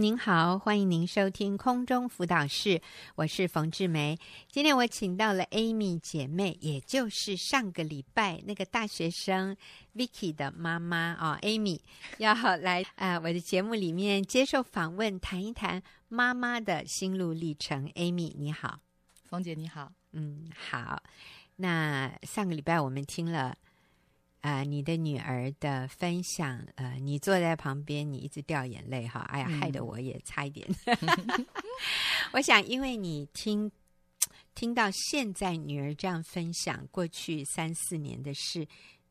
您好，欢迎您收听空中辅导室，我是冯志梅。今天我请到了 Amy 姐妹，也就是上个礼拜那个大学生 Vicky 的妈妈啊、哦，Amy 要来啊、呃、我的节目里面接受访问，谈一谈妈妈的心路历程。Amy 你好，冯姐你好，嗯好。那上个礼拜我们听了。啊、呃，你的女儿的分享，呃，你坐在旁边，你一直掉眼泪哈，哎呀，害得我也差一点。嗯、我想，因为你听听到现在女儿这样分享过去三四年的事，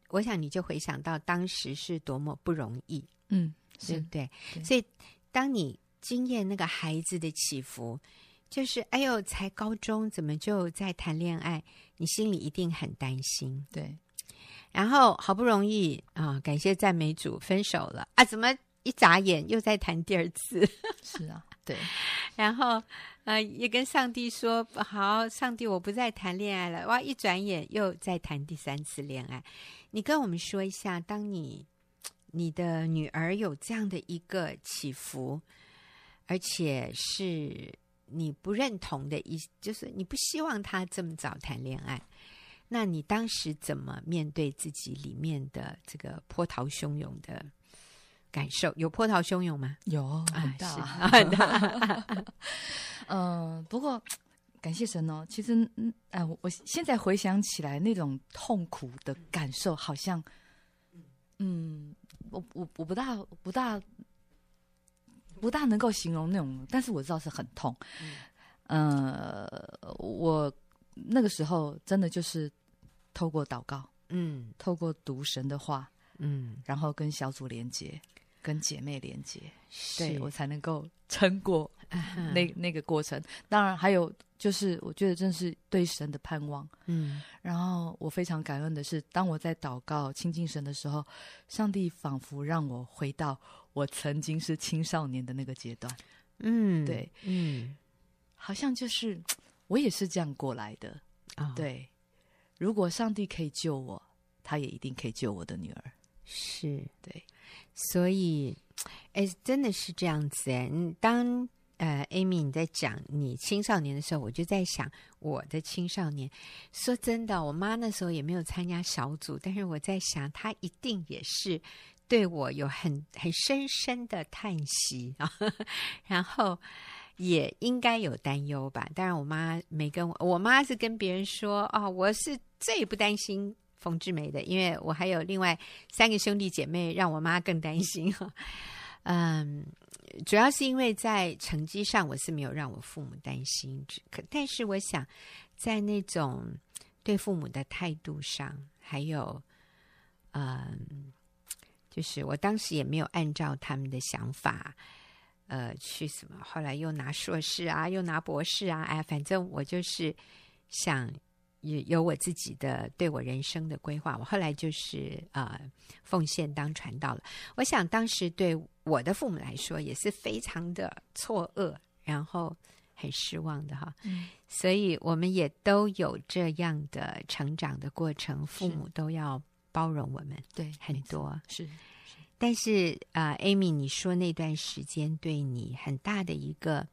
我想你就回想到当时是多么不容易，嗯，对不对？对，所以当你经验那个孩子的起伏，就是哎呦，才高中怎么就在谈恋爱？你心里一定很担心，对。然后好不容易啊，感谢赞美主，分手了啊！怎么一眨眼又在谈第二次？是啊，对。然后呃，也跟上帝说好，上帝我不再谈恋爱了。哇，一转眼又在谈第三次恋爱。你跟我们说一下，当你你的女儿有这样的一个起伏，而且是你不认同的一，就是你不希望她这么早谈恋爱。那你当时怎么面对自己里面的这个波涛汹涌的感受？有波涛汹涌吗？有，很大，啊、很大。嗯，不过感谢神哦。其实，嗯，哎，我现在回想起来，那种痛苦的感受，好像，嗯，我我我不大不大不大能够形容那种，但是我知道是很痛。嗯，呃，我。那个时候真的就是透过祷告，嗯，透过读神的话，嗯，然后跟小组连接，跟姐妹连接，对，我才能够撑过那那个过程。当然还有就是，我觉得真是对神的盼望，嗯。然后我非常感恩的是，当我在祷告亲近神的时候，上帝仿佛让我回到我曾经是青少年的那个阶段，嗯，对，嗯，好像就是。我也是这样过来的，啊、对。如果上帝可以救我，他也一定可以救我的女儿。是对，所以，哎，真的是这样子哎。当呃，Amy 你在讲你青少年的时候，我就在想我的青少年。说真的，我妈那时候也没有参加小组，但是我在想，她一定也是对我有很很深深的叹息啊。然后。也应该有担忧吧？当然，我妈没跟我，我妈是跟别人说：“哦，我是最不担心冯志梅的，因为我还有另外三个兄弟姐妹，让我妈更担心。”哈，嗯，主要是因为在成绩上，我是没有让我父母担心。可，但是我想，在那种对父母的态度上，还有，嗯，就是我当时也没有按照他们的想法。呃，去什么？后来又拿硕士啊，又拿博士啊，哎，反正我就是想有有我自己的对我人生的规划。我后来就是呃奉献当传道了。我想当时对我的父母来说也是非常的错愕，然后很失望的哈。嗯，所以我们也都有这样的成长的过程，父母都要包容我们，对，很多是。但是啊，呃，Amy，你说那段时间对你很大的一个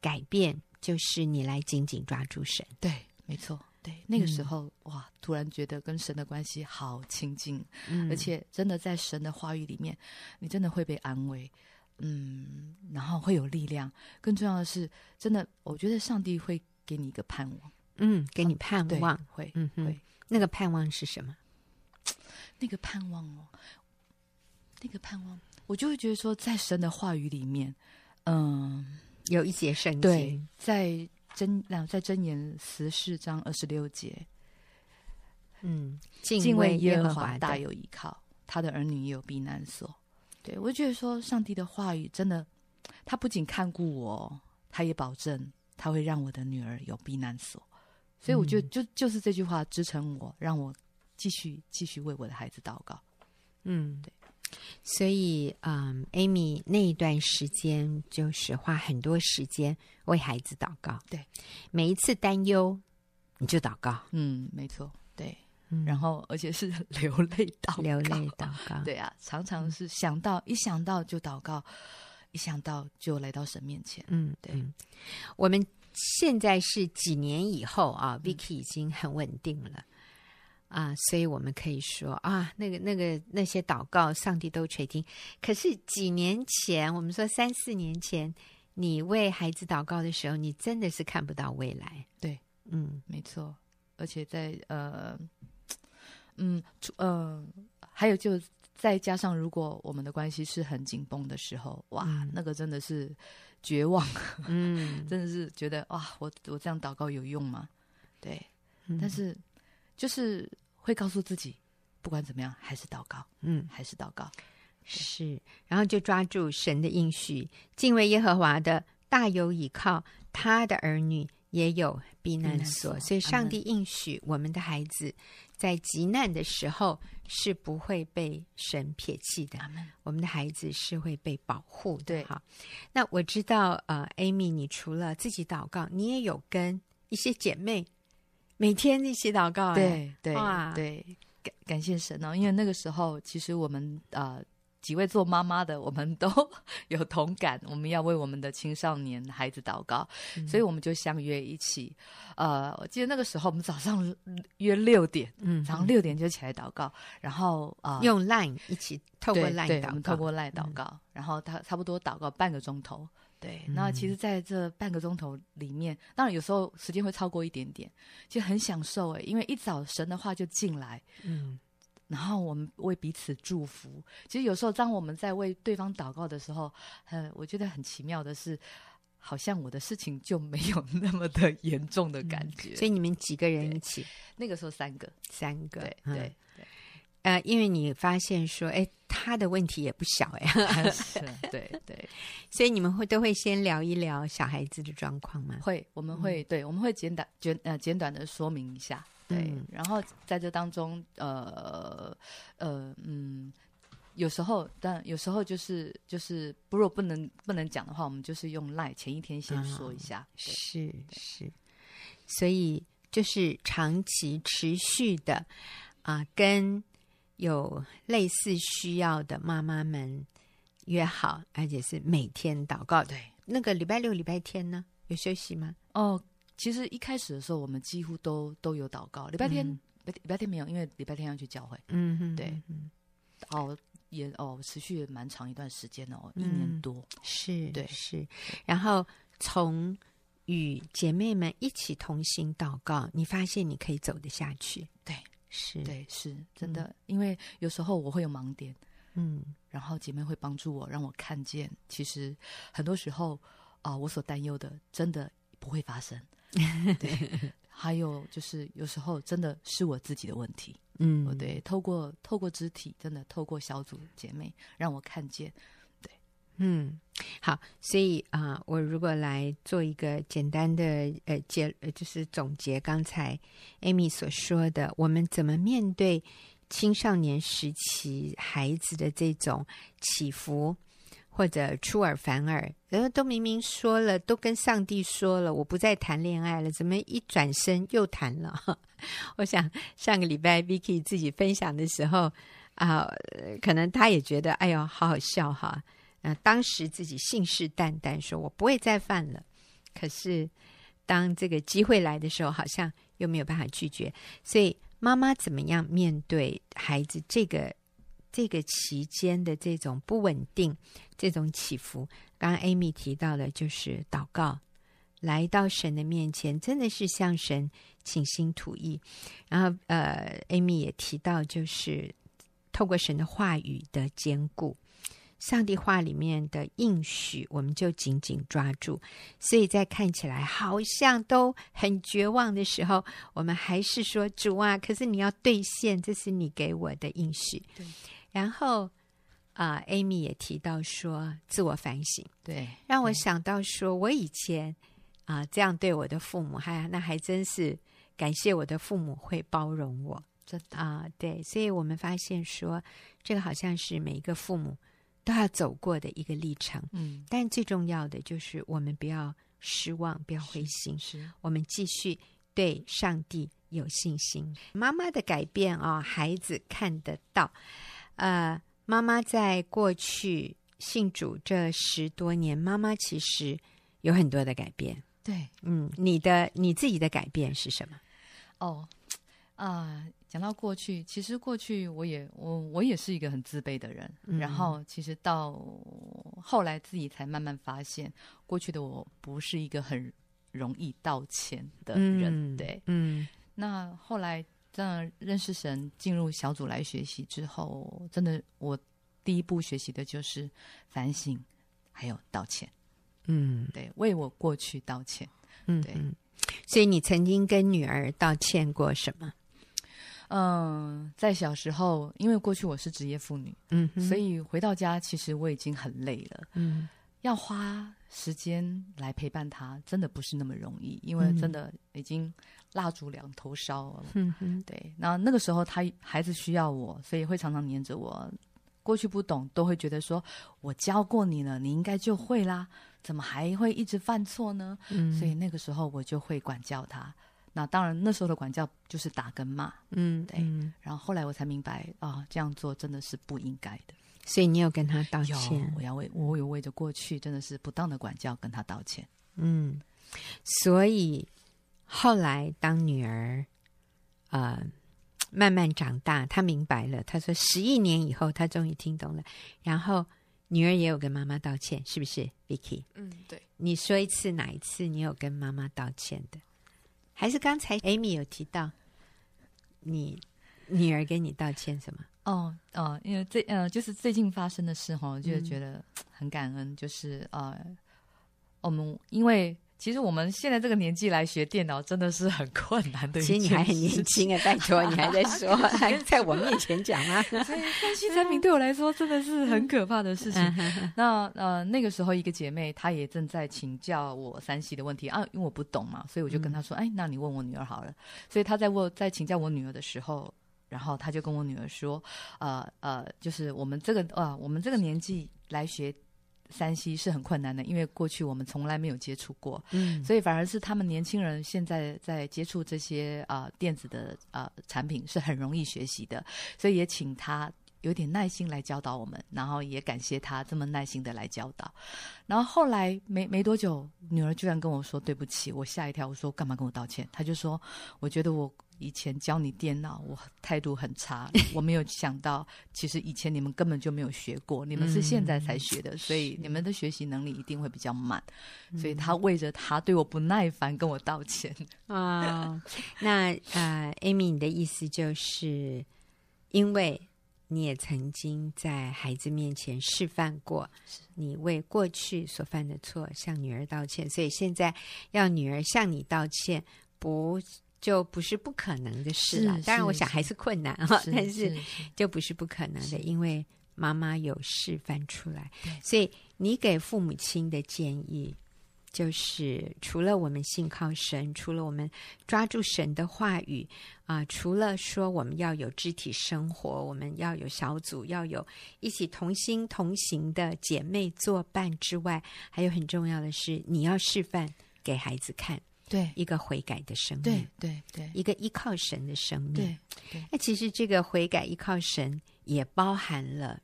改变，就是你来紧紧抓住神。对，没错，对，那个时候，嗯，哇，突然觉得跟神的关系好亲近，嗯，而且真的在神的话语里面，你真的会被安慰，嗯，然后会有力量。更重要的是，真的，我觉得上帝会给你一个盼望，嗯，给你盼望，啊，会，嗯，会。那个盼望是什么？那个盼望哦。那个盼望，我就会觉得说，在神的话语里面，嗯，有一节圣经，对，在真两在箴言十四章二十六节，嗯，敬畏耶和华大有依靠，他的儿女也有避难所。对，我就觉得说，上帝的话语真的，他不仅看顾我，他也保证他会让我的女儿有避难所。所以，我觉得就就是这句话支撑我，让我继续继续为我的孩子祷告。嗯，对。所以，嗯，Amy 那一段时间就是花很多时间为孩子祷告。对，每一次担忧你就祷告。嗯，没错。对，嗯、然后而且是流泪祷告，流泪祷告。对啊，常常是想到、嗯、一想到就祷告，一想到就来到神面前。嗯，对。嗯、我们现在是几年以后啊，Vicky 已经很稳定了。啊，所以我们可以说啊，那个、那个、那些祷告，上帝都垂听。可是几年前，我们说三四年前，你为孩子祷告的时候，你真的是看不到未来。对，嗯，没错。而且在呃，嗯，呃，还有就再加上，如果我们的关系是很紧绷的时候，哇，嗯、那个真的是绝望。嗯，真的是觉得哇，我我这样祷告有用吗？对，嗯、但是就是。会告诉自己，不管怎么样，还是祷告，嗯，还是祷告，是，然后就抓住神的应许，敬畏耶和华的大有倚靠，他的儿女也有避难所。所以，上帝应许我们的孩子在极难的时候是不会被神撇弃的。我们的孩子是会被保护的。对，好，那我知道，呃，Amy，你除了自己祷告，你也有跟一些姐妹。每天一起祷告，对对哇对，感感谢神哦！因为那个时候，其实我们啊、呃、几位做妈妈的，我们都 有同感，我们要为我们的青少年孩子祷告，嗯、所以我们就相约一起。呃，我记得那个时候，我们早上约六点，嗯，早上六点就起来祷告，然后啊，呃、用 Line 一起透过 Line 祷告，我们透过 Line 祷告，嗯、然后他差不多祷告半个钟头。对，那其实在这半个钟头里面，当然有时候时间会超过一点点，就很享受哎，因为一早神的话就进来，嗯，然后我们为彼此祝福。其实有时候当我们在为对方祷告的时候，呃，我觉得很奇妙的是，好像我的事情就没有那么的严重的感觉。所以你们几个人一起？那个时候三个，三个，对对。对呃，因为你发现说，哎，他的问题也不小哎，是，对对，所以你们会都会先聊一聊小孩子的状况吗？会，我们会，嗯、对，我们会简短简呃简短的说明一下，对，嗯、然后在这当中，呃呃嗯，有时候，但有时候就是就是，如果不能不能讲的话，我们就是用 LINE 前一天先说一下，嗯、是是，所以就是长期持续的啊、呃，跟。有类似需要的妈妈们约好，而且是每天祷告。对，那个礼拜六、礼拜天呢，有休息吗？哦，其实一开始的时候，我们几乎都都有祷告。礼拜天，礼拜天没有，因为礼拜天要去教会。嗯哼，对，嗯，哦，也哦，持续也蛮长一段时间哦，一年多。是，对，是。然后从与姐妹们一起同行祷告，你发现你可以走得下去。对。是对，是真的，嗯、因为有时候我会有盲点，嗯，然后姐妹会帮助我，让我看见，其实很多时候啊、呃，我所担忧的真的不会发生。对，还有就是有时候真的是我自己的问题，嗯，对，透过透过肢体，真的透过小组姐妹让我看见。对嗯，好，所以啊、我如果来做一个简单的呃结，就是总结刚才 Amy 所说的，我们怎么面对青少年时期孩子的这种起伏或者出尔反尔，然后都明明说了，都跟上帝说了，我不再谈恋爱了，怎么一转身又谈了？我想上个礼拜 Vicky 自己分享的时候啊、可能他也觉得，哎呦，好好笑哈。那，当时自己信誓旦旦说：“我不会再犯了。”可是，当这个机会来的时候，好像又没有办法拒绝。所以，妈妈怎么样面对孩子这个这个期间的这种不稳定、这种起伏？刚刚 Amy 提到的，就是祷告，来到神的面前，真的是向神倾心吐意。然后，呃，Amy 也提到，就是透过神的话语的坚固。上帝话里面的应许，我们就紧紧抓住。所以在看起来好像都很绝望的时候，我们还是说：“主啊，可是你要兑现，这是你给我的应许。对”然后啊、呃，Amy 也提到说自我反省，对，让我想到说我以前啊、呃、这样对我的父母，还那还真是感谢我的父母会包容我。真的啊，对，所以我们发现说，这个好像是每一个父母。都要走过的一个历程，嗯，但最重要的就是我们不要失望，不要灰心，是，是我们继续对上帝有信心。妈妈的改变啊、哦，孩子看得到。呃，妈妈在过去信主这十多年，妈妈其实有很多的改变。对，嗯，你的你自己的改变是什么？哦，啊，讲到过去，其实过去我也我我也是一个很自卑的人，嗯、然后其实到后来自己才慢慢发现，过去的我不是一个很容易道歉的人。嗯、对，嗯，那后来这样认识神，进入小组来学习之后，真的我第一步学习的就是反省，还有道歉。嗯，对，为我过去道歉。嗯，对，所以你曾经跟女儿道歉过什么？嗯，在小时候，因为过去我是职业妇女，嗯，所以回到家其实我已经很累了。嗯，要花时间来陪伴他，真的不是那么容易，因为真的已经蜡烛两头烧了。对，那那个时候他孩子需要我，所以会常常黏着我。过去不懂，都会觉得说我教过你了，你应该就会啦。怎么还会一直犯错呢？嗯，所以那个时候我就会管教他。那当然，那时候的管教就是打跟骂。嗯，对。然后后来我才明白啊，这样做真的是不应该的。所以你有跟他道歉？我要为我有为着过去真的是不当的管教跟他道歉。嗯，所以后来当女儿呃慢慢长大，她明白了。她说十一年以后，她终于听懂了。然后。女儿也有跟妈妈道歉，是不是，Vicky？嗯，对。你说一次哪一次你有跟妈妈道歉的？还是刚才 Amy 有提到你女儿跟你道歉什么？哦哦，因为最呃，就是最近发生的事哈，就觉得很感恩，就是呃，我们因为。其实我们现在这个年纪来学电脑真的是很困难的。其实你还很年轻啊，拜托你还在说，还在我面前讲啊。所以三 C 产品对我来说真的是很可怕的事情。那呃那个时候一个姐妹她也正在请教我三 C 的问题啊，因为我不懂嘛，所以我就跟她说，哎，那你问我女儿好了。所以她在问在请教我女儿的时候，然后她就跟我女儿说，呃呃，就是我们这个啊，我们这个年纪来学。三 C 是很困难的，因为过去我们从来没有接触过，嗯，所以反而是他们年轻人现在在接触这些啊、呃、电子的啊、呃、产品是很容易学习的，所以也请他有点耐心来教导我们，然后也感谢他这么耐心的来教导。然后后来没没多久，女儿居然跟我说对不起，我吓一跳，我说干嘛跟我道歉？他就说我觉得我。以前教你电脑，我态度很差。我没有想到，其实以前你们根本就没有学过，你们是现在才学的，所以你们的学习能力一定会比较慢。所以他为着他对我不耐烦，跟我道歉。啊、哦，那呃，Amy，你的意思就是，因为你也曾经在孩子面前示范过，你为过去所犯的错向女儿道歉，所以现在要女儿向你道歉，不。就不是不可能的事了，当然我想还是。困难哈，但是就不是不可能的，因为妈妈有示范出来。所以你给父母亲的建议就是，除了我们信靠神，除了我们抓住神的话语啊、呃，除了说我们要有肢体生活，我们要有小组，要有一起同心同行的姐妹作伴之外，还有很重要的是，你要示范给孩子看。对，一个悔改的生命，对对对，一个依靠神的生命，对对。那其实这个悔改依靠神，也包含了，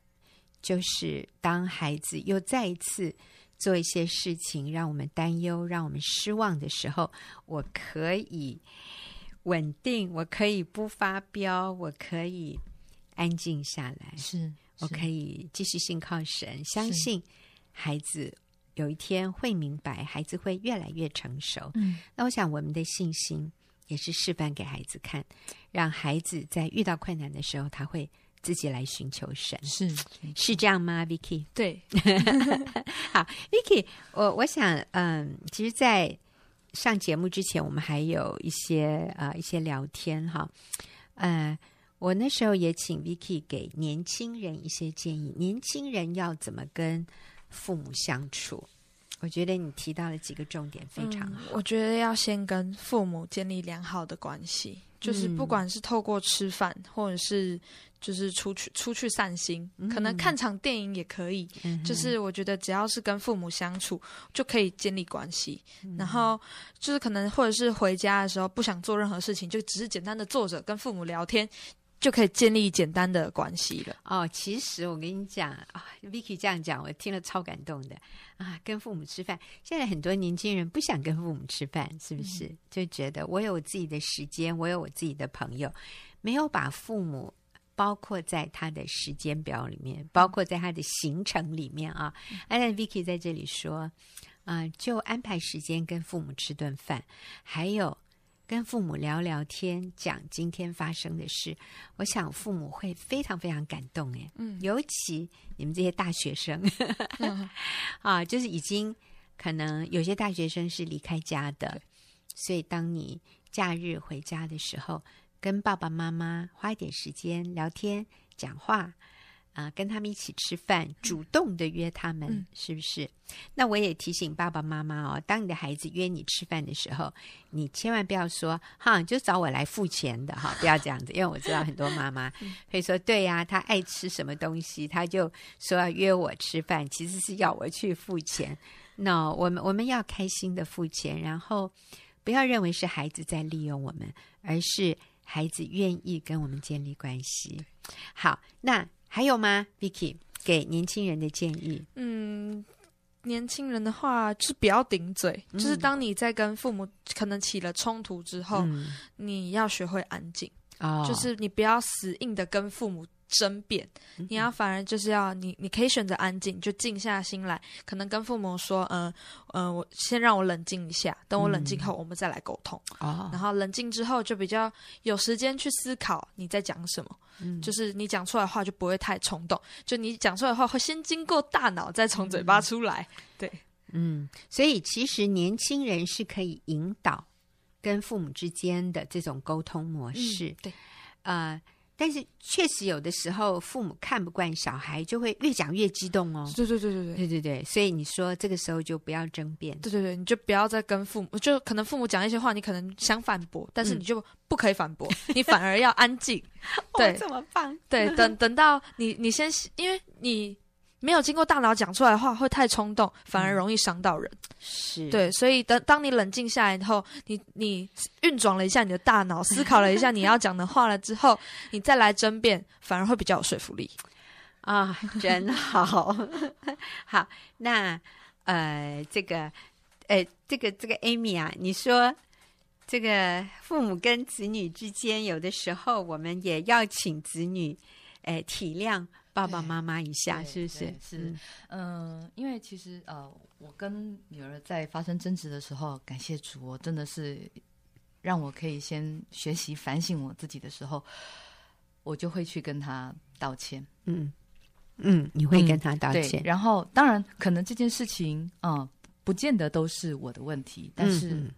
就是当孩子又再一次做一些事情，让我们担忧、让我们失望的时候，我可以稳定，我可以不发飙，我可以安静下来，是，是。我可以继续信靠神，相信孩子。有一天会明白，孩子会越来越成熟。嗯，那我想我们的信心也是示范给孩子看，让孩子在遇到困难的时候，他会自己来寻求神。是是这样吗，Vicky？对，好，Vicky，我我想，嗯，其实，在上节目之前，我们还有一些呃一些聊天哈。呃，我那时候也请 Vicky 给年轻人一些建议，年轻人要怎么跟父母相处，我觉得你提到了几个重点，非常好。嗯，我觉得要先跟父母建立良好的关系，就是不管是透过吃饭，或者是就是出去出去散心，嗯，可能看场电影也可以。嗯，就是我觉得只要是跟父母相处，就可以建立关系。嗯，然后就是可能或者是回家的时候不想做任何事情，就只是简单的坐着跟父母聊天。就可以建立简单的关系了。哦，其实我跟你讲啊，Vicky 这样讲，我听了超感动的啊。跟父母吃饭，现在很多年轻人不想跟父母吃饭，是不是？嗯、就觉得我有我自己的时间，我有我自己的朋友，没有把父母包括在他的时间表里面，包括在他的行程里面啊。哎、嗯，但 Vicky 在这里说。啊、呃，就安排时间跟父母吃顿饭，还有跟父母聊聊天，讲今天发生的事。我想父母会非常非常感动，哎，嗯，尤其你们这些大学生，嗯、啊，就是已经可能有些大学生是离开家的，所以当你假日回家的时候，跟爸爸妈妈花一点时间聊天讲话。啊，跟他们一起吃饭，主动的约他们，嗯、是不是？那我也提醒爸爸妈妈哦，当你的孩子约你吃饭的时候，你千万不要说哈，就找我来付钱的哈，不要这样子，因为我知道很多妈妈 会说，对呀、啊，他爱吃什么东西，他就说要约我吃饭，其实是要我去付钱。No，我们我们要开心的付钱，然后不要认为是孩子在利用我们，而是孩子愿意跟我们建立关系。好，那。还有吗，Vicky？给年轻人的建议？嗯，年轻人的话就是不要顶嘴，嗯、就是当你在跟父母可能起了冲突之后，嗯、你要学会安静，哦、就是你不要死硬的跟父母。争辩，你要反而就是要你，你可以选择安静，就静下心来，可能跟父母说，嗯、呃、嗯、呃，我先让我冷静一下，等我冷静后，我们再来沟通。嗯、然后冷静之后，就比较有时间去思考你在讲什么，嗯、就是你讲出来的话就不会太冲动，就你讲出来的话会先经过大脑，再从嘴巴出来。嗯、对，嗯，所以其实年轻人是可以引导跟父母之间的这种沟通模式。嗯、对，呃。但是确实有的时候，父母看不惯小孩，就会越讲越激动哦。对对对对对对对对，所以你说这个时候就不要争辩。对对对，你就不要再跟父母，就可能父母讲一些话，你可能想反驳，但是你就不可以反驳，嗯、你反而要安静。对，这么棒。对，等等到你你先，因为你。没有经过大脑讲出来的话，会太冲动，反而容易伤到人。嗯、是对，所以等当你冷静下来以后，你你运转了一下你的大脑，思考了一下你要讲的话了之后，你再来争辩，反而会比较有说服力。啊，真好，好，那呃，这个，呃，这个这个 Amy 啊，你说这个父母跟子女之间，有的时候我们也要请子女，呃，体谅。爸爸妈妈一下，是不是？是，嗯、呃，因为其实呃，我跟女儿在发生争执的时候，感谢主，我真的是让我可以先学习反省我自己的时候，我就会去跟她道歉。嗯嗯，你会跟她道歉、嗯。然后，当然，可能这件事情，嗯、呃，不见得都是我的问题，但是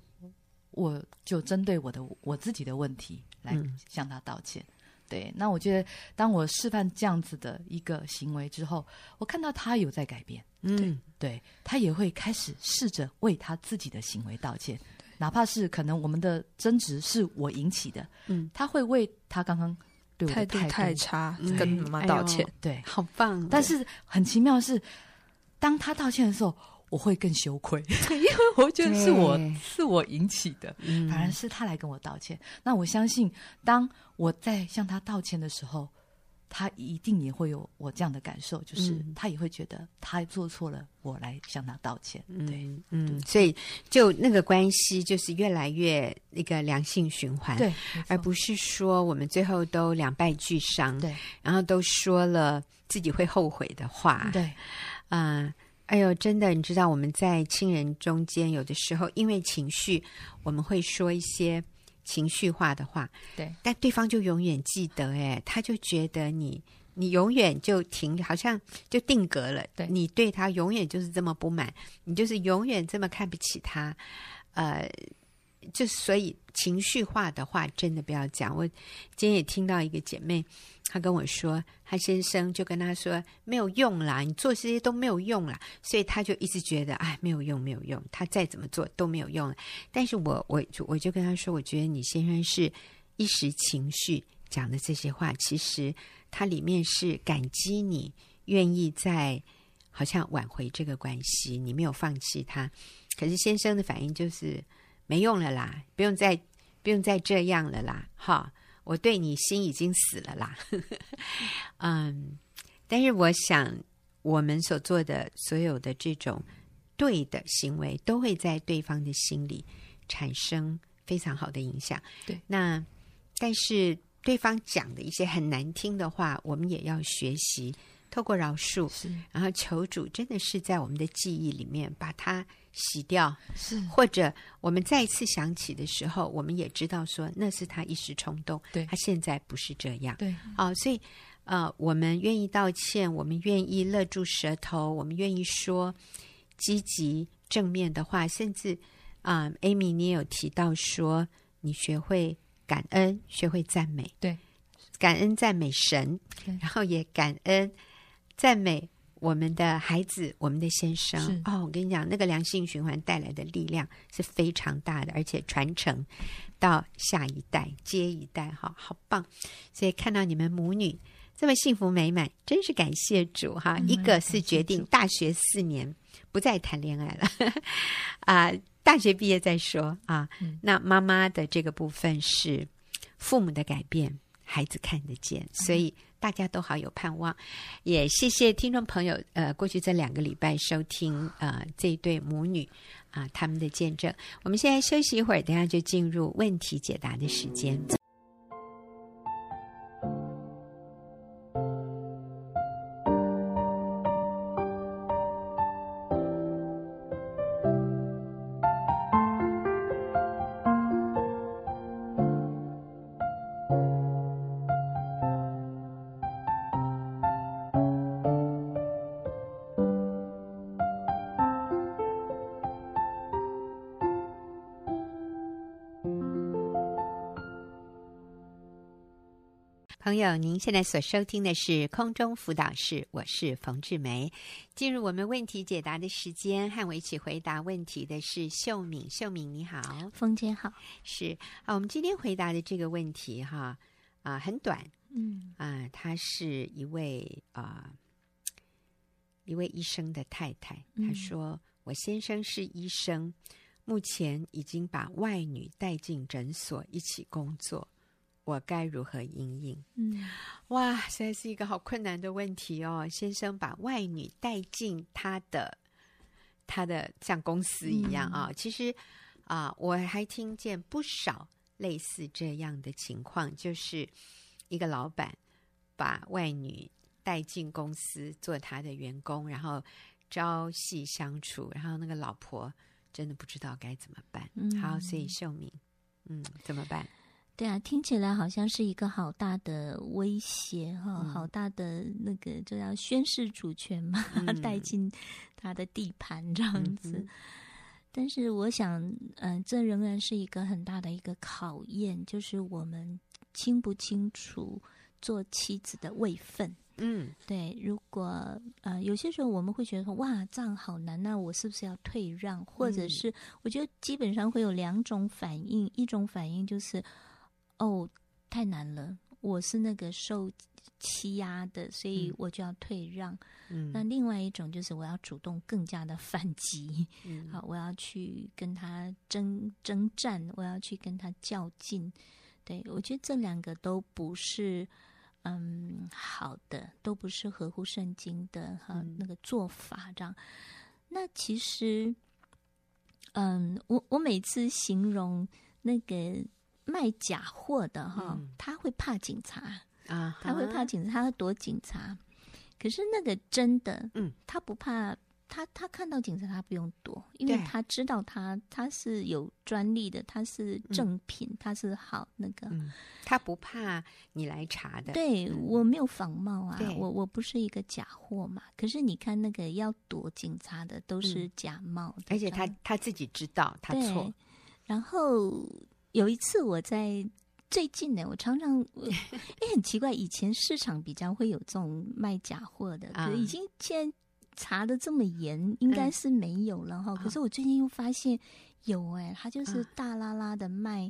我就针对我的我自己的问题来向她道歉。嗯对，那我觉得，当我示范这样子的一个行为之后，我看到他有在改变，嗯，对，对，他也会开始试着为他自己的行为道歉，哪怕是可能我们的争执是我引起的，嗯，他会为他刚刚对我的态度，态度太差跟妈妈道歉，哎、对，好棒。但是很奇妙的是，当他道歉的时候。我会更羞愧，因为 我觉得是我对。是我引起的，嗯、反而是他来跟我道歉。那我相信，当我在向他道歉的时候，他一定也会有我这样的感受，就是他也会觉得他做错了，我来向他道歉。对，嗯，嗯所以就那个关系就是越来越一个良性循环，对，而不是说我们最后都两败俱伤，对，然后都说了自己会后悔的话，对，啊、呃。哎呦，真的，你知道我们在亲人中间，有的时候因为情绪，我们会说一些情绪化的话，对，但对方就永远记得，哎，他就觉得你，你永远就停，好像就定格了，对，你对他永远就是这么不满，你就是永远这么看不起他，呃。就所以情绪化的话，真的不要讲。我今天也听到一个姐妹，她跟我说，她先生就跟她说没有用啦，你做这些都没有用啦，所以她就一直觉得哎，没有用，没有用，她再怎么做都没有用。但是我我就我就跟她说，我觉得你先生是一时情绪讲的这些话，其实它里面是感激你愿意在好像挽回这个关系，你没有放弃他。可是先生的反应就是。没用了啦，不用再不用再这样了啦，哈！我对你心已经死了啦。嗯，但是我想，我们所做的所有的这种对的行为，都会在对方的心里产生非常好的影响。对，那但是对方讲的一些很难听的话，我们也要学习透过饶恕，是，然后求主真的是在我们的记忆里面把它洗掉，是，或者我们再一次想起的时候，我们也知道说那是他一时冲动，对，他现在不是这样，对，哦，所以呃，我们愿意道歉，我们愿意勒住舌头，我们愿意说积极正面的话，甚至啊，呃，Amy，你也有提到说你学会。感恩，学会赞美，对，感恩赞美神，然后也感恩赞美我们的孩子，我们的先生。哦，我跟你讲，那个良性循环带来的力量是非常大的，而且传承到下一代、接一代，哈，好棒！所以看到你们母女这么幸福美满，真是感谢主哈！嗯、一个是决定大学四年不再谈恋爱了，啊。大学毕业再说啊。那妈妈的这个部分是父母的改变，孩子看得见，所以大家都好有盼望。也谢谢听众朋友，呃，过去这两个礼拜收听呃这一对母女啊、呃、他们的见证。我们现在休息一会儿，等下就进入问题解答的时间。朋友，您现在所收听的是空中辅导室，我是冯志梅。进入我们问题解答的时间，和我一起回答问题的是秀敏。秀敏你好，冯姐好。是啊，我们今天回答的这个问题哈啊很短，嗯啊，她是一位啊一位医生的太太，她说、嗯、我先生是医生，目前已经把外女带进诊所一起工作。我该如何应应？嗯，哇，实在是一个好困难的问题哦。先生把外女带进他的他的像公司一样啊、哦嗯。其实啊，我还听见不少类似这样的情况，就是一个老板把外女带进公司做他的员工，然后朝夕相处，然后那个老婆真的不知道该怎么办。嗯，好，所以秀敏，嗯，怎么办？对啊，听起来好像是一个好大的威胁哈、嗯，好大的那个就要宣示主权嘛，嗯、带进他的地盘这样子。嗯、但是我想，嗯、呃，这仍然是一个很大的一个考验，就是我们清不清楚做妻子的位分。嗯，对。如果呃有些时候我们会觉得说，哇，这样好难，那我是不是要退让？或者是我觉得基本上会有两种反应，一种反应就是。哦，太难了！我是那个受欺压的，所以我就要退让。嗯，那另外一种就是我要主动更加的反击。嗯，好，我要去跟他争征战，我要去跟他较劲。对，我觉得这两个都不是嗯好的，都不是合乎圣经的哈、嗯、那个做法。这样，那其实嗯，我我每次形容那个。卖假货的哈、嗯，他会怕警察啊，他会怕警察，他会躲警察。可是那个真的，嗯，他不怕，他他看到警察，他不用躲，因为他知道他他是有专利的，他是正品，嗯、他是好那个、嗯，他不怕你来查的。对、嗯、我没有仿冒啊，我我不是一个假货嘛。可是你看那个要躲警察的都是假冒的，而且他他自己知道他错，然后。有一次我在最近呢，我常常也 很奇怪，以前市场比较会有这种卖假货的，可是已经现在查的这么严，应该是没有了哈、嗯。可是我最近又发现有哎、欸，他就是大拉拉的卖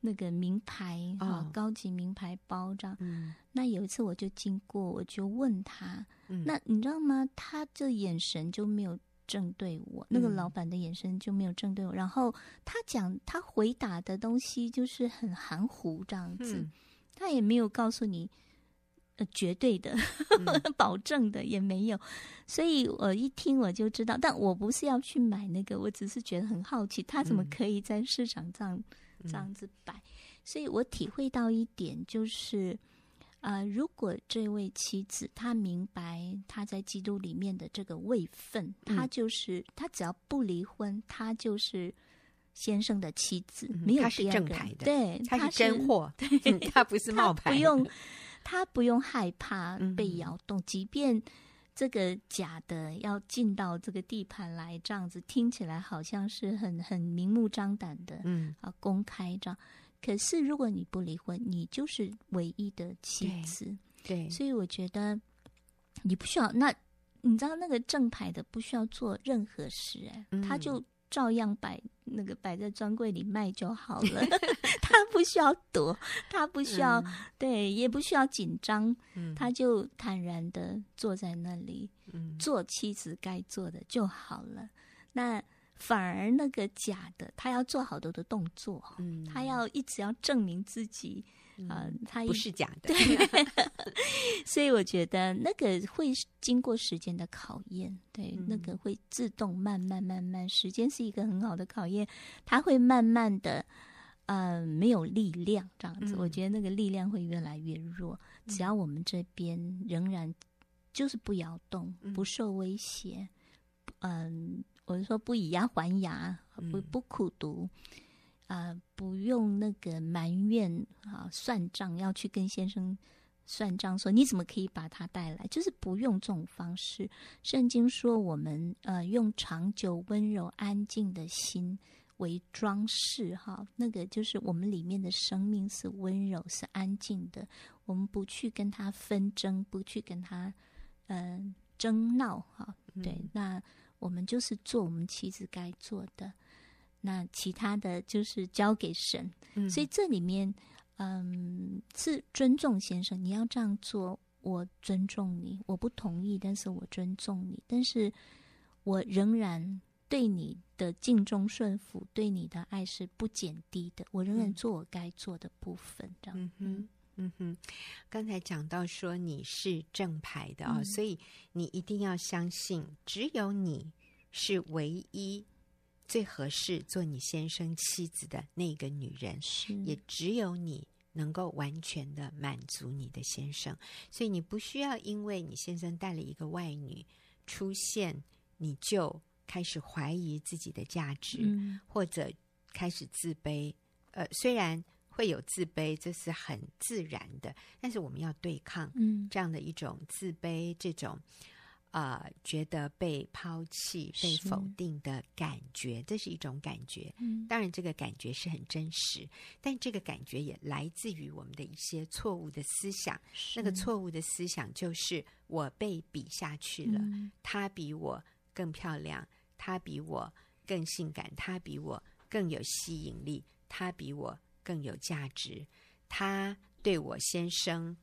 那个名牌哈、嗯，高级名牌包这样。嗯，那有一次我就经过，我就问他，嗯、那你知道吗？他这眼神就没有正对我，那个老板的眼神就没有正对我。嗯、然后他讲他回答的东西就是很含糊这样子，嗯、他也没有告诉你呃绝对的、嗯、保证的也没有。所以我一听我就知道，但我不是要去买那个，我只是觉得很好奇，他怎么可以在市场上这样子摆。嗯、所以我体会到一点就是。啊、呃，如果这位妻子她明白她在基督里面的这个位分，嗯、她就是她只要不离婚，她就是先生的妻子，嗯、没有第二个。她是正牌的，对，她是真货，对，她不是 冒牌。不用，她不用害怕被摇动，嗯、即便这个假的要进到这个地盘来，这样子听起来好像是很很明目张胆的，嗯啊，公开这样。可是，如果你不离婚，你就是唯一的妻子。对，对，所以我觉得你不需要。那你知道，那个正牌的不需要做任何事，哎、嗯，他就照样摆那个摆在专柜里卖就好了。他不需要躲，他不需要、嗯、对，也不需要紧张，嗯、他就坦然的坐在那里，嗯、做妻子该做的就好了。那。反而那个假的，他要做好多的动作，嗯，他要一直要证明自己，嗯、呃，他不是假的，对。所以我觉得那个会经过时间的考验，对，嗯、那个会自动慢慢慢慢，时间是一个很好的考验，他会慢慢的，呃，没有力量这样子，嗯、我觉得那个力量会越来越弱，只要我们这边仍然就是不摇动，不受威胁，嗯。呃我是说，不以牙还牙，不不苦读，啊、呃，不用那个埋怨啊，算账要去跟先生算账，说你怎么可以把他带来？就是不用这种方式。圣经说，我们呃用长久、温柔、安静的心为装饰，哈，那个就是我们里面的生命是温柔、是安静的。我们不去跟他纷争，不去跟他嗯、呃、争闹，哈，对，嗯、那。我们就是做我们妻子该做的，那其他的就是交给神。嗯、所以这里面，嗯，是尊重先生，你要这样做，我尊重你。我不同意，但是我尊重你。但是我仍然对你的敬忠顺服，对你的爱是不减低的。我仍然做我该做的部分，这样。嗯哼。嗯哼，刚才讲到说你是正牌的啊、哦，嗯、所以你一定要相信，只有你是唯一最合适做你先生妻子的那个女人，是也只有你能够完全的满足你的先生，所以你不需要因为你先生带了一个外女出现，你就开始怀疑自己的价值，嗯、或者开始自卑。呃，虽然。会有自卑，这是很自然的。但是我们要对抗这样的一种自卑，嗯、这种啊、呃、觉得被抛弃、被否定的感觉，这是一种感觉。嗯、当然，这个感觉是很真实，但这个感觉也来自于我们的一些错误的思想。那个错误的思想就是我被比下去了，嗯、她比我更漂亮，她比我更性感，她比我更有吸引力，她比我。更有价值，他对我先生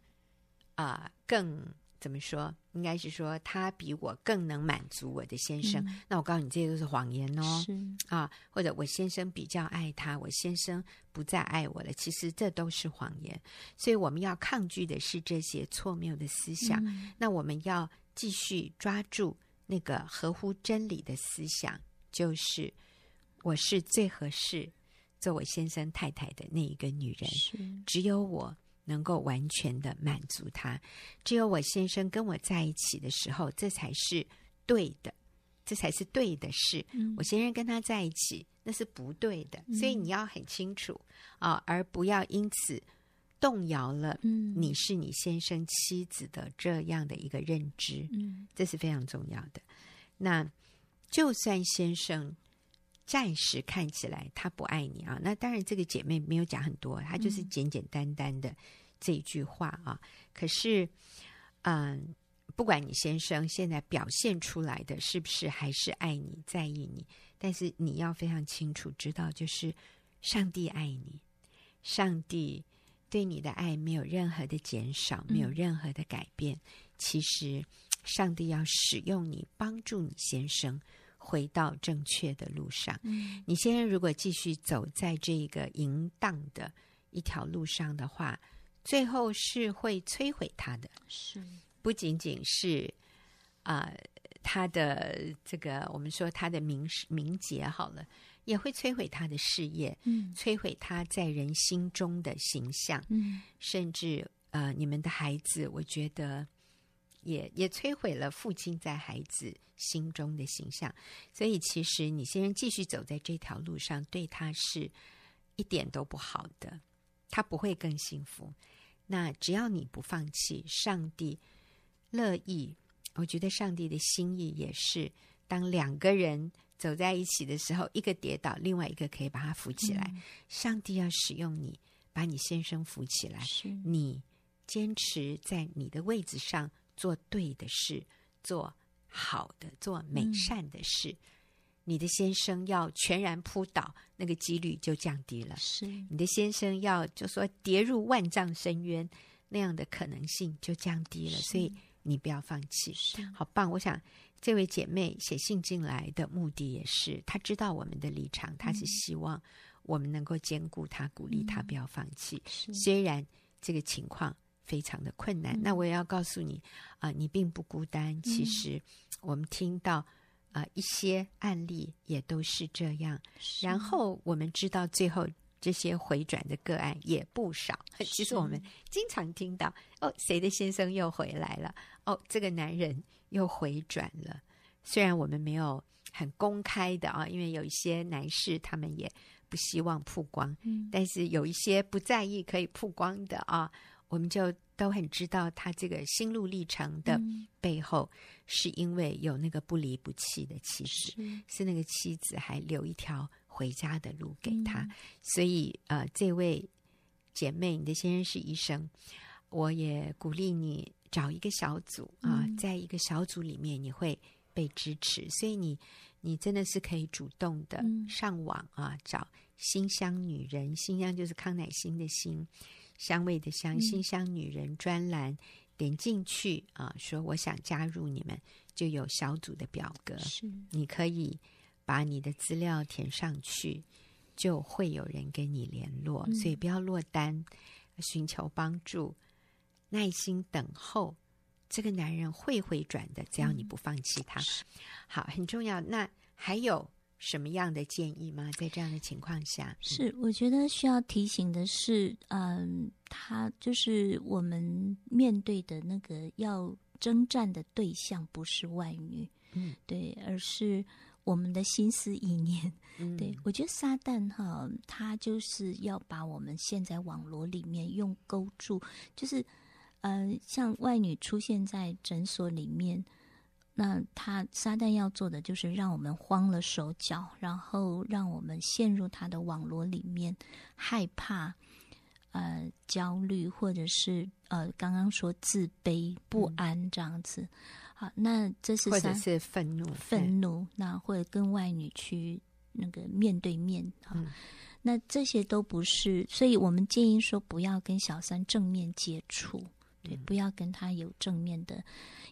啊、呃，更怎么说？应该是说他比我更能满足我的先生。嗯、那我告诉你，这些都是谎言哦。是啊，或者我先生比较爱他，我先生不再爱我了。其实这都是谎言。所以我们要抗拒的是这些错谬的思想。嗯、那我们要继续抓住那个合乎真理的思想，就是我是最合适。做我先生太太的那一个女人，是。只有我能够完全的满足他，只有我先生跟我在一起的时候，这才是对的，这才是对的事。嗯、我先生跟他在一起，那是不对的，嗯、所以你要很清楚啊，而不要因此动摇了你是你先生妻子的这样的一个认知，嗯、这是非常重要的。那就算先生。暂时看起来他不爱你啊，那当然这个姐妹没有讲很多，她就是简简单单的这一句话啊。嗯、可是，嗯，不管你先生现在表现出来的是不是还是爱你、在意你，但是你要非常清楚知道，就是上帝爱你，上帝对你的爱没有任何的减少，没有任何的改变。嗯、其实，上帝要使用你，帮助你先生。回到正确的路上。嗯，你先生如果继续走在这个淫荡的一条路上的话，最后是会摧毁他的。是，不仅仅是啊、呃，他的这个我们说他的名名节好了，也会摧毁他的事业，嗯摧毁他在人心中的形象，嗯甚至呃，你们的孩子，我觉得也也摧毁了父亲在孩子心中的形象。所以，其实你先生继续走在这条路上，对他是一点都不好的，他不会更幸福。那只要你不放弃，上帝乐意。我觉得上帝的心意也是，当两个人走在一起的时候，一个跌倒，另外一个可以把他扶起来。嗯上帝要使用你，把你先生扶起来。你坚持在你的位置上做对的事，做好的、做美善的事，嗯、你的先生要全然扑倒，那个几率就降低了。是，你的先生要就说跌入万丈深渊，那样的可能性就降低了。所以你不要放弃，好棒！我想这位姐妹写信进来的目的也是，她知道我们的立场，她是希望我们能够兼顾她，鼓励她不要放弃。是虽然这个情况非常的困难，嗯那我也要告诉你啊、呃，你并不孤单。其实我们听到啊、呃、一些案例也都是这样，然后我们知道最后这些回转的个案也不少。其实我们经常听到哦，谁的先生又回来了？哦，这个男人又回转了。虽然我们没有很公开的啊，因为有一些男士他们也不希望曝光，嗯但是有一些不在意可以曝光的啊，我们就都很知道他这个心路历程的嗯。背后，是因为有那个不离不弃的妻子，是。是那个妻子还留一条回家的路给他，嗯。所以呃，这位姐妹，你的先生是医生，我也鼓励你找一个小组啊，嗯。在一个小组里面你会被支持，所以你你真的是可以主动的嗯。上网啊，找新乡女人，新乡就是康乃馨的馨，香味的香，嗯。馨香女人专栏，点进去啊，说我想加入你们，就有小组的表格，是。你可以把你的资料填上去，就会有人跟你联络，嗯。所以不要落单，寻求帮助，耐心等候，这个男人会回转的，只要你不放弃他。是。好，很重要。那还有什么样的建议吗？在这样的情况下，是，我觉得需要提醒的是，嗯，他就是我们面对的那个要征战的对象不是外女，嗯，对，而是我们的心思意念。嗯，对，我觉得撒旦哈，他就是要把我们陷在网罗里面，用勾住，就是，呃，像外女出现在诊所里面，那他撒旦要做的就是让我们慌了手脚，然后让我们陷入他的网络里面，害怕，呃，焦虑，或者是呃，刚刚说自卑、不安这样子。好，那这是撒或者是愤怒，愤怒，那或者跟外女去那个面对面啊，嗯。那这些都不是，所以我们建议说不要跟小三正面接触，对，嗯。不要跟他有正面的，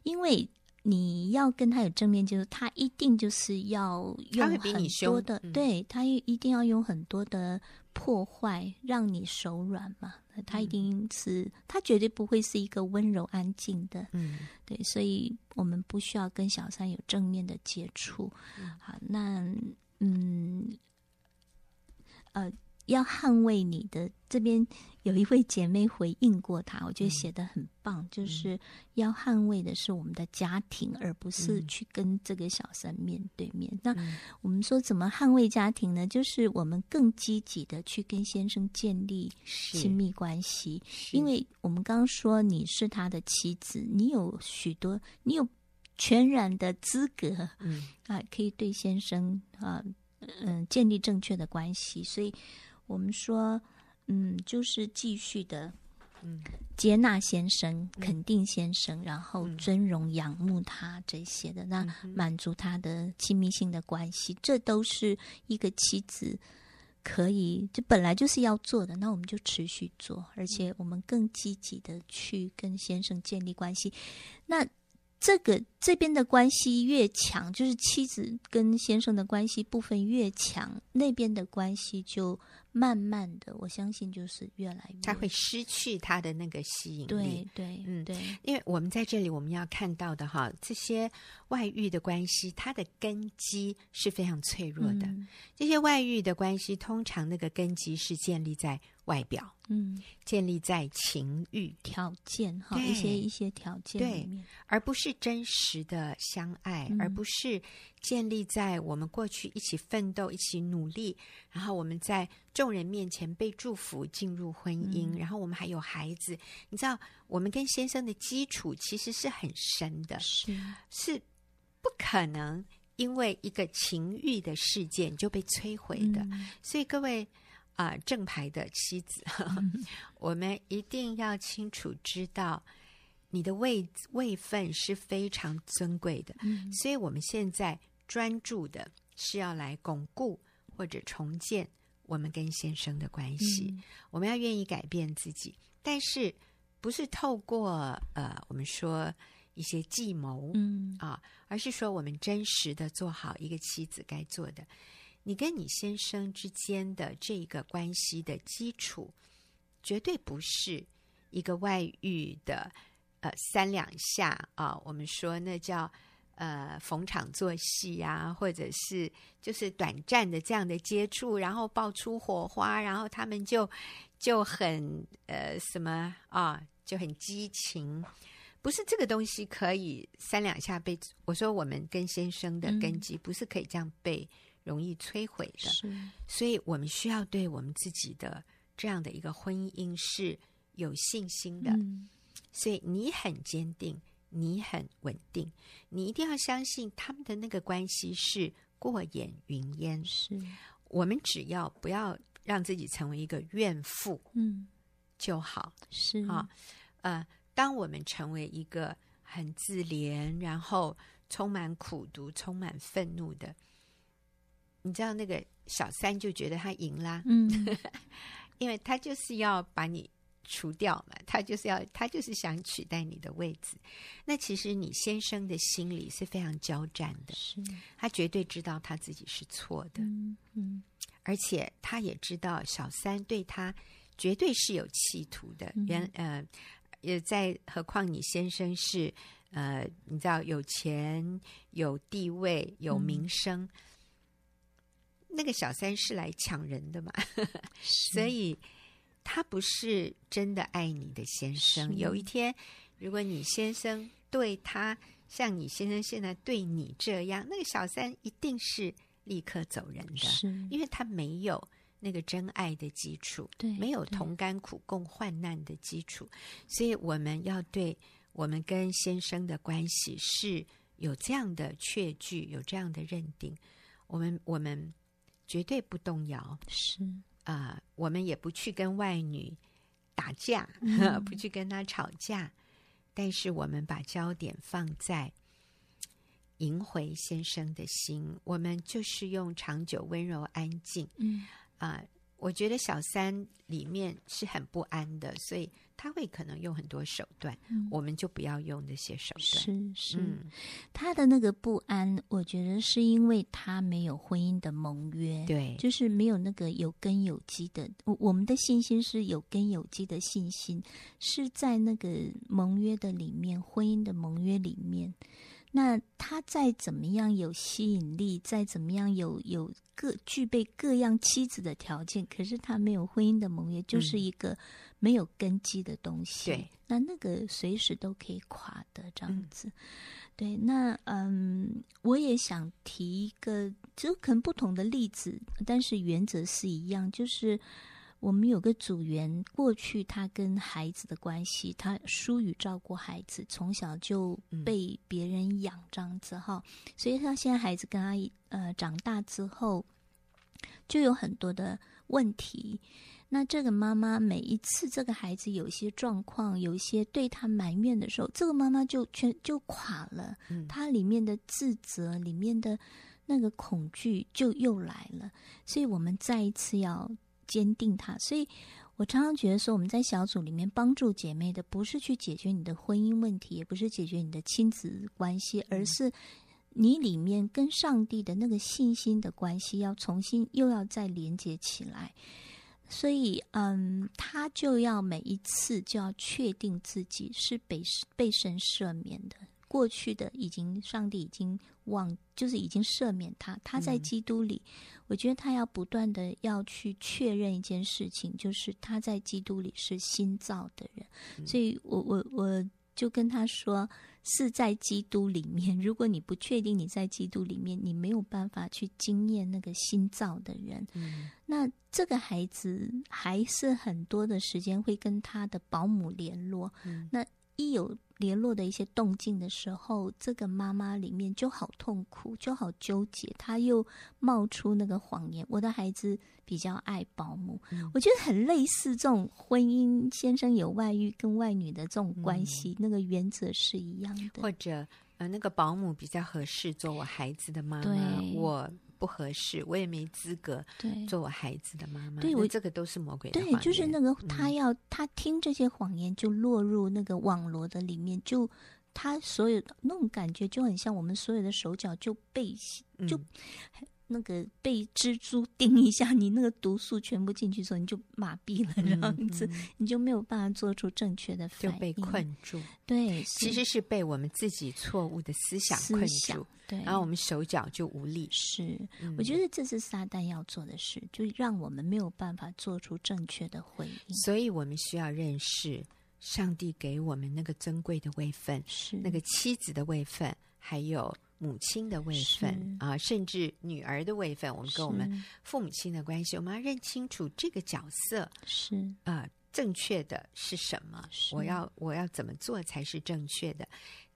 因为你要跟他有正面接触，他一定就是要用很多的，嗯。对他一定要用很多的破坏让你手软嘛，他一定是他绝对不会是一个温柔安静的，嗯。对，所以我们不需要跟小三有正面的接触。好，那嗯，呃，要捍卫你的这边有一位姐妹回应过他，我觉得写得很棒，就是要捍卫的是我们的家庭，而不是去跟这个小三面对面。那我们说怎么捍卫家庭呢？就是我们更积极的去跟先生建立亲密关系。因为我们刚刚说你是他的妻子，你有许多，你有全然的资格嗯啊，可以对先生啊，嗯、建立正确的关系。所以我们说，嗯，就是继续的，嗯，接纳先生，肯定先生，然后嗯尊荣、仰慕他这些的，那满足他的亲密性的关系，这都是一个妻子。可以，这本来就是要做的，那我们就持续做，而且我们更积极的去跟先生建立关系。那这个这边的关系越强，就是妻子跟先生的关系部分越强，那边的关系就慢慢的，我相信就是越来越，他会失去他的那个吸引力。对对，嗯对，因为我们在这里我们要看到的哈，这些外遇的关系，它的根基是非常脆弱的。嗯、这些外遇的关系，通常那个根基是建立在。外表，嗯，建立在情欲条件哈，一些一些条件里面，对，而不是真实的相爱，嗯，而不是建立在我们过去一起奋斗、一起努力，然后我们在众人面前被祝福进入婚姻，嗯，然后我们还有孩子。你知道，我们跟先生的基础其实是很深的，是。是不可能因为一个情欲的事件就被摧毁的。嗯，所以各位。啊、呃，正牌的妻子，嗯、我们一定要清楚知道你的位位分是非常尊贵的。嗯，所以我们现在专注的是要来巩固或者重建我们跟先生的关系。嗯、我们要愿意改变自己，但是不是透过呃，我们说一些计谋，嗯啊，而是说我们真实的做好一个妻子该做的。你跟你先生之间的这个关系的基础，绝对不是一个外遇的呃三两下啊，我们说那叫呃逢场作戏啊，或者是就是短暂的这样的接触，然后爆出火花，然后他们就就很呃什么啊，就很激情，不是这个东西可以三两下被我说我们跟先生的根基不是可以这样被。容易摧毁的，是，所以我们需要对我们自己的这样的一个婚姻是有信心的。嗯，所以你很坚定，你很稳定，你一定要相信他们的那个关系是过眼云烟。是，我们只要不要让自己成为一个怨妇，嗯，就好。是啊，呃，当我们成为一个很自怜，然后充满苦毒、充满愤怒的。你知道那个小三就觉得他赢啦，嗯，因为他就是要把你除掉嘛，他就是要他就是想取代你的位置。那其实你先生的心里是非常交战的，是他绝对知道他自己是错的，嗯，嗯，而且他也知道小三对他绝对是有企图的。原呃，也在何况你先生是呃，你知道有钱有地位有名声。嗯那个小三是来抢人的嘛，所以他不是真的爱你的先生。有一天，如果你先生对他像你先生现在对你这样，那个小三一定是立刻走人的，是因为他没有那个真爱的基础，对，没有同甘苦共患难的基础。所以我们要对我们跟先生的关系是有这样的确据，有这样的认定。我们我们。绝对不动摇，是。啊、呃，我们也不去跟外女打架，嗯、不去跟她吵架，但是我们把焦点放在赢回先生的心，我们就是用长久、温柔、安静，嗯。啊。呃我觉得小三里面是很不安的，所以他会可能用很多手段，嗯、我们就不要用那些手段。是是，嗯、他的那个不安，我觉得是因为他没有婚姻的盟约，对，就是没有那个有根有基的。我我们的信心是有根有基的信心，是在那个盟约的里面，婚姻的盟约里面。那他再怎么样有吸引力，再怎么样有有各具备各样妻子的条件，可是他没有婚姻的盟约，就是一个没有根基的东西。对，那那个随时都可以垮的这样子。嗯、对，那嗯，我也想提一个，就可能不同的例子，但是原则是一样，就是。我们有个组员，过去他跟孩子的关系，他疏于照顾孩子，从小就被别人养这样子哈，嗯、所以他现在孩子跟他呃长大之后，就有很多的问题。那这个妈妈每一次这个孩子有一些状况，有一些对他埋怨的时候，这个妈妈就全就垮了，她里面的自责，里面的那个恐惧就又来了，所以我们再一次要。坚定他，所以我常常觉得说，我们在小组里面帮助姐妹的，不是去解决你的婚姻问题，也不是解决你的亲子关系，而是你里面跟上帝的那个信心的关系要重新又要再连接起来。所以，嗯，他就要每一次就要确定自己是被被神赦免的。过去的已经，上帝已经忘，就是已经赦免他。他在基督里，嗯、我觉得他要不断的要去确认一件事情，就是他在基督里是新造的人。嗯、所以我我我就跟他说，是在基督里面。如果你不确定你在基督里面，你没有办法去经验那个新造的人。嗯、那这个孩子还是很多的时间会跟他的保姆联络。嗯、那一有。联络的一些动静的时候，这个妈妈里面就好痛苦，就好纠结。她又冒出那个谎言：我的孩子比较爱保姆。嗯、我觉得很类似这种婚姻，先生有外遇跟外女的这种关系，嗯、那个原则是一样的。或者，呃，那个保姆比较合适做我孩子的妈妈，对我。不合适，我也没资格做我孩子的妈妈。对，我这个都是魔鬼的。对，就是那个他要、嗯、他听这些谎言，就落入那个网罗的里面，就他所有的那种感觉就很像我们所有的手脚就被就。嗯那个被蜘蛛叮一下，你那个毒素全部进去之后，你就麻痹了，这样子，嗯、你就没有办法做出正确的反应，就被困住。对，其实是被我们自己错误的思想困住，对，然后我们手脚就无力。是，嗯、我觉得这是撒旦要做的事，就让我们没有办法做出正确的回应。所以我们需要认识上帝给我们那个珍贵的位分，是那个妻子的位分，还有。母亲的位分啊，甚至女儿的位分，我们跟我们父母亲的关系，我们要认清楚这个角色是啊，正确的是什么？是我要我要怎么做才是正确的？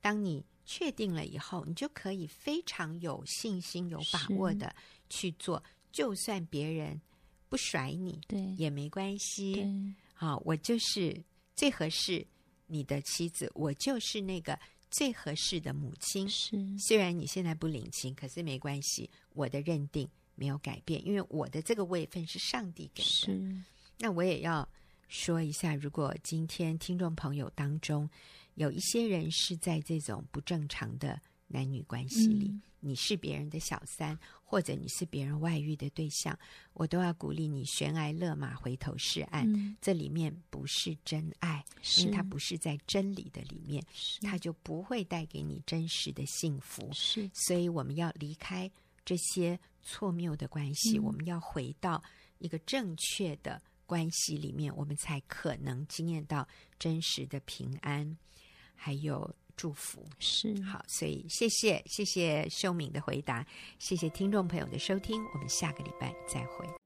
当你确定了以后，你就可以非常有信心、有把握的去做，就算别人不甩你，对也没关系。好啊，我就是最合适你的妻子，我就是那个。最合适的母亲。是，虽然你现在不领情，可是没关系，我的认定没有改变，因为我的这个位分是上帝给的。是，那我也要说一下，如果今天听众朋友当中有一些人是在这种不正常的男女关系里，嗯、你是别人的小三，或者你是别人外遇的对象，我都要鼓励你悬崖勒马，回头是岸。嗯、这里面不是真爱，是因为它不是在真理的里面，它就不会带给你真实的幸福。是，所以我们要离开这些错谬的关系，嗯、我们要回到一个正确的关系里面，我们才可能经验到真实的平安，还有。祝福是好，所以谢谢谢谢秀敏的回答，谢谢听众朋友的收听，我们下个礼拜再会。